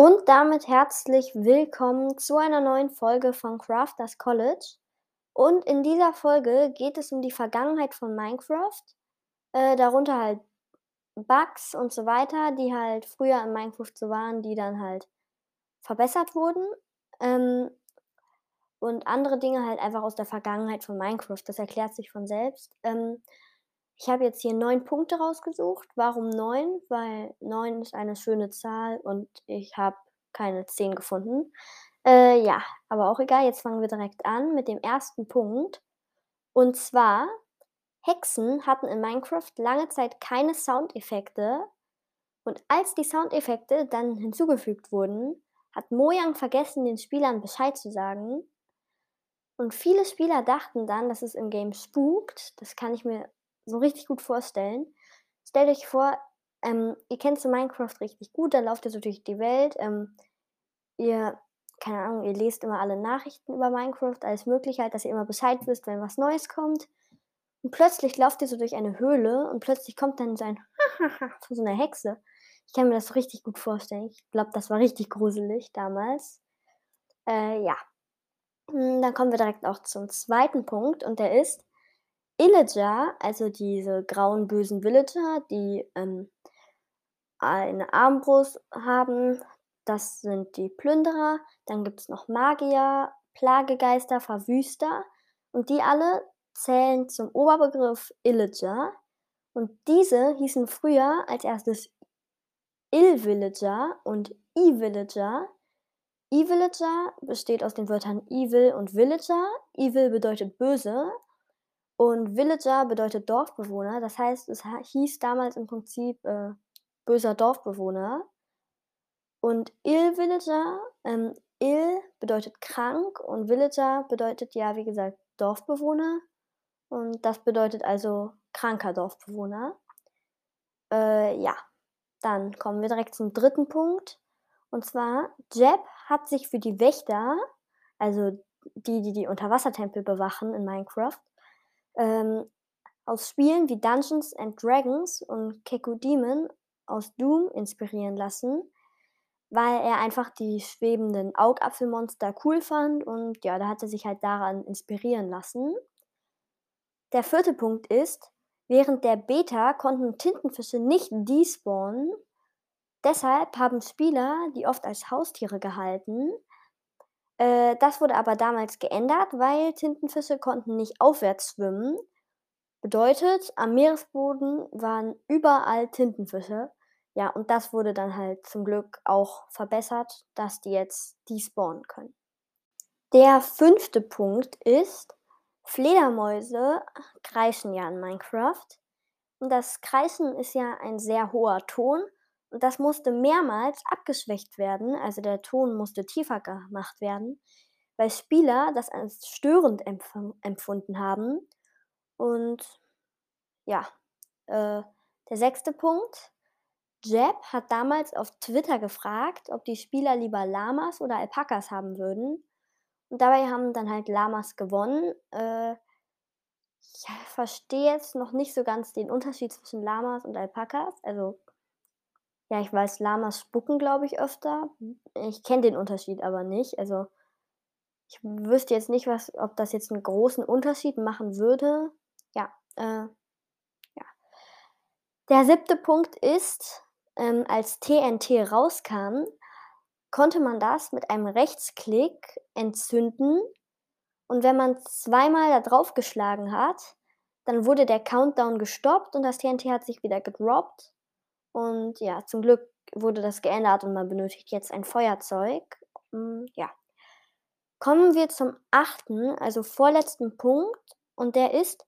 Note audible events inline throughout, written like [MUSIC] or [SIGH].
Und damit herzlich willkommen zu einer neuen Folge von Crafters College. Und in dieser Folge geht es um die Vergangenheit von Minecraft, äh, darunter halt Bugs und so weiter, die halt früher in Minecraft so waren, die dann halt verbessert wurden. Ähm, und andere Dinge halt einfach aus der Vergangenheit von Minecraft. Das erklärt sich von selbst. Ähm, ich habe jetzt hier neun Punkte rausgesucht. Warum neun? Weil neun ist eine schöne Zahl und ich habe keine zehn gefunden. Äh, ja, aber auch egal. Jetzt fangen wir direkt an mit dem ersten Punkt. Und zwar, Hexen hatten in Minecraft lange Zeit keine Soundeffekte. Und als die Soundeffekte dann hinzugefügt wurden, hat Mojang vergessen, den Spielern Bescheid zu sagen. Und viele Spieler dachten dann, dass es im Game spukt. Das kann ich mir so richtig gut vorstellen. Stellt euch vor, ähm, ihr kennt so Minecraft richtig gut, dann lauft ihr so durch die Welt. Ähm, ihr, keine Ahnung, ihr lest immer alle Nachrichten über Minecraft, alles Mögliche halt, dass ihr immer Bescheid wisst, wenn was Neues kommt. Und plötzlich lauft ihr so durch eine Höhle und plötzlich kommt dann so ein [LAUGHS] von so einer Hexe. Ich kann mir das so richtig gut vorstellen. Ich glaube, das war richtig gruselig damals. Äh, ja. Hm, dann kommen wir direkt auch zum zweiten Punkt und der ist, Illager, also diese grauen bösen Villager, die ähm, eine Armbrust haben, das sind die Plünderer. Dann gibt es noch Magier, Plagegeister, Verwüster. Und die alle zählen zum Oberbegriff Illager. Und diese hießen früher als erstes Ill-Villager und E-Villager. E-Villager besteht aus den Wörtern Evil und Villager. Evil bedeutet böse und Villager bedeutet Dorfbewohner. Das heißt, es hieß damals im Prinzip äh, böser Dorfbewohner. Und Ill-Villager, ähm, Ill bedeutet krank und Villager bedeutet ja, wie gesagt, Dorfbewohner. Und das bedeutet also kranker Dorfbewohner. Äh, ja, dann kommen wir direkt zum dritten Punkt. Und zwar, Jeb hat sich für die Wächter, also die, die die Unterwassertempel bewachen in Minecraft, ähm, aus Spielen wie Dungeons and Dragons und Keku Demon aus Doom inspirieren lassen, weil er einfach die schwebenden Augapfelmonster cool fand und ja, da hat er sich halt daran inspirieren lassen. Der vierte Punkt ist, während der Beta konnten Tintenfische nicht despawnen. Deshalb haben Spieler die oft als Haustiere gehalten. Äh, das wurde aber damals geändert, weil Tintenfische konnten nicht aufwärts schwimmen. Bedeutet, am Meeresboden waren überall Tintenfische. Ja, und das wurde dann halt zum Glück auch verbessert, dass die jetzt despawnen können. Der fünfte Punkt ist, Fledermäuse kreischen ja in Minecraft. Und das Kreischen ist ja ein sehr hoher Ton und das musste mehrmals abgeschwächt werden, also der Ton musste tiefer gemacht werden, weil Spieler das als störend empf empfunden haben. Und ja, äh, der sechste Punkt. Jeb hat damals auf Twitter gefragt, ob die Spieler lieber Lamas oder Alpakas haben würden. Und dabei haben dann halt Lamas gewonnen. Äh, ich verstehe jetzt noch nicht so ganz den Unterschied zwischen Lamas und Alpakas. Also ja, ich weiß, Lamas spucken, glaube ich, öfter. Ich kenne den Unterschied aber nicht. Also, ich wüsste jetzt nicht, was ob das jetzt einen großen Unterschied machen würde. Ja, äh, ja. Der siebte Punkt ist, ähm, als TNT rauskam, konnte man das mit einem Rechtsklick entzünden. Und wenn man zweimal da drauf geschlagen hat, dann wurde der Countdown gestoppt und das TNT hat sich wieder gedroppt. Und ja, zum Glück wurde das geändert und man benötigt jetzt ein Feuerzeug. Hm, ja. Kommen wir zum achten, also vorletzten Punkt. Und der ist,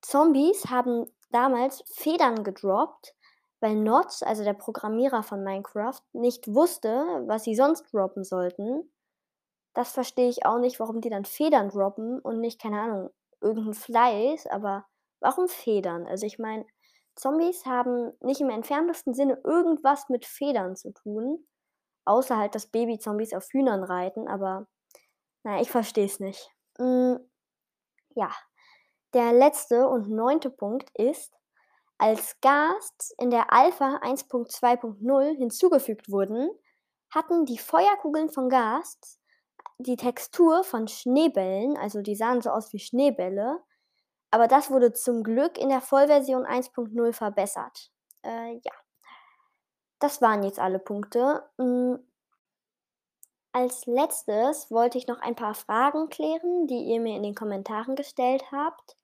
Zombies haben damals Federn gedroppt, weil Notch, also der Programmierer von Minecraft, nicht wusste, was sie sonst droppen sollten. Das verstehe ich auch nicht, warum die dann Federn droppen und nicht, keine Ahnung, irgendein Fleisch, aber warum Federn? Also ich meine, Zombies haben nicht im entferntesten Sinne irgendwas mit Federn zu tun, außer halt, dass Babyzombies auf Hühnern reiten, aber naja, ich verstehe es nicht. Hm, ja, der letzte und neunte Punkt ist, als Ghasts in der Alpha 1.2.0 hinzugefügt wurden, hatten die Feuerkugeln von Gast die Textur von Schneebällen, also die sahen so aus wie Schneebälle, aber das wurde zum Glück in der Vollversion 1.0 verbessert. Äh, ja. Das waren jetzt alle Punkte. Hm. Als Letztes wollte ich noch ein paar Fragen klären, die ihr mir in den Kommentaren gestellt habt.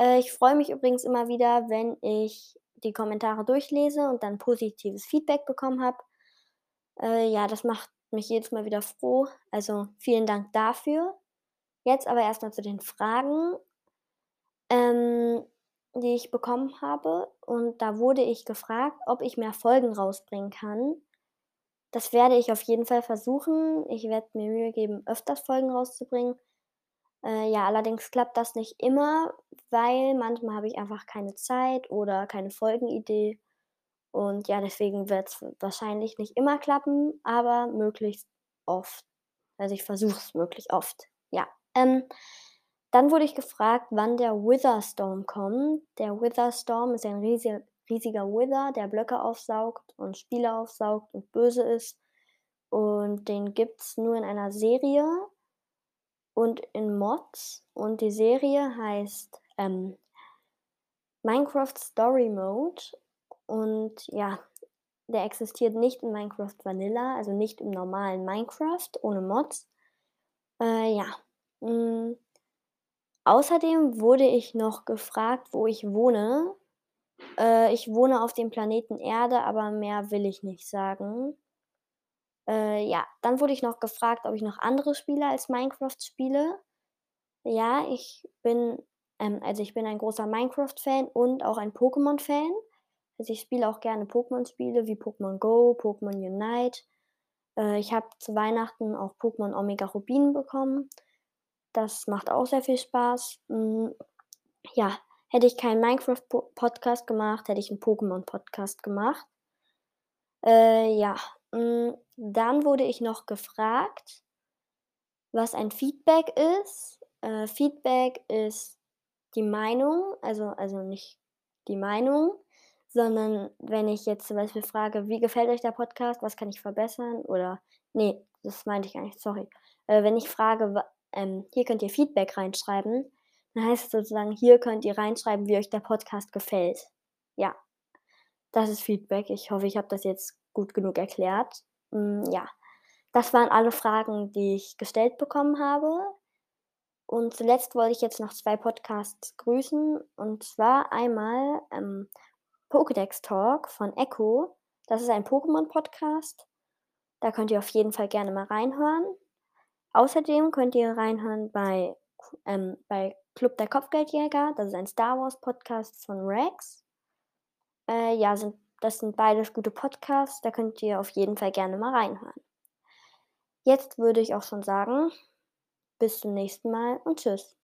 Äh, ich freue mich übrigens immer wieder, wenn ich die Kommentare durchlese und dann positives Feedback bekommen habe. Äh, ja, das macht mich jedes Mal wieder froh. Also vielen Dank dafür. Jetzt aber erstmal zu den Fragen, ähm, die ich bekommen habe. Und da wurde ich gefragt, ob ich mehr Folgen rausbringen kann. Das werde ich auf jeden Fall versuchen. Ich werde mir Mühe geben, öfters Folgen rauszubringen. Äh, ja, allerdings klappt das nicht immer, weil manchmal habe ich einfach keine Zeit oder keine Folgenidee. Und ja, deswegen wird es wahrscheinlich nicht immer klappen, aber möglichst oft. Also ich versuche es möglichst oft. Ja. Ähm, dann wurde ich gefragt, wann der Witherstorm kommt. Der Witherstorm ist ein riesiger, Wither, der Blöcke aufsaugt und Spiele aufsaugt und böse ist. Und den gibt es nur in einer Serie und in Mods. Und die Serie heißt ähm, Minecraft Story Mode. Und ja, der existiert nicht in Minecraft Vanilla, also nicht im normalen Minecraft ohne Mods. Äh, ja. Mhm. Außerdem wurde ich noch gefragt, wo ich wohne. Äh, ich wohne auf dem Planeten Erde, aber mehr will ich nicht sagen. Äh, ja, dann wurde ich noch gefragt, ob ich noch andere Spiele als Minecraft spiele. Ja, ich bin, ähm, also ich bin ein großer Minecraft-Fan und auch ein Pokémon-Fan. Also ich spiele auch gerne Pokémon-Spiele wie Pokémon Go, Pokémon Unite. Äh, ich habe zu Weihnachten auch Pokémon Omega Rubin bekommen. Das macht auch sehr viel Spaß. Hm, ja, hätte ich keinen Minecraft-Podcast gemacht, hätte ich einen Pokémon-Podcast gemacht. Äh, ja, hm, dann wurde ich noch gefragt, was ein Feedback ist. Äh, Feedback ist die Meinung, also, also nicht die Meinung, sondern wenn ich jetzt zum Beispiel frage, wie gefällt euch der Podcast, was kann ich verbessern? Oder, nee, das meinte ich gar nicht, sorry. Äh, wenn ich frage, ähm, hier könnt ihr Feedback reinschreiben, dann heißt es sozusagen, hier könnt ihr reinschreiben, wie euch der Podcast gefällt. Ja, das ist Feedback. Ich hoffe, ich habe das jetzt gut genug erklärt. Mm, ja, das waren alle Fragen, die ich gestellt bekommen habe. Und zuletzt wollte ich jetzt noch zwei Podcasts grüßen. Und zwar einmal ähm, Pokédex Talk von Echo. Das ist ein Pokémon-Podcast. Da könnt ihr auf jeden Fall gerne mal reinhören. Außerdem könnt ihr reinhören bei, ähm, bei Club der Kopfgeldjäger. Das ist ein Star Wars-Podcast von Rex. Äh, ja, sind, das sind beides gute Podcasts. Da könnt ihr auf jeden Fall gerne mal reinhören. Jetzt würde ich auch schon sagen, bis zum nächsten Mal und tschüss.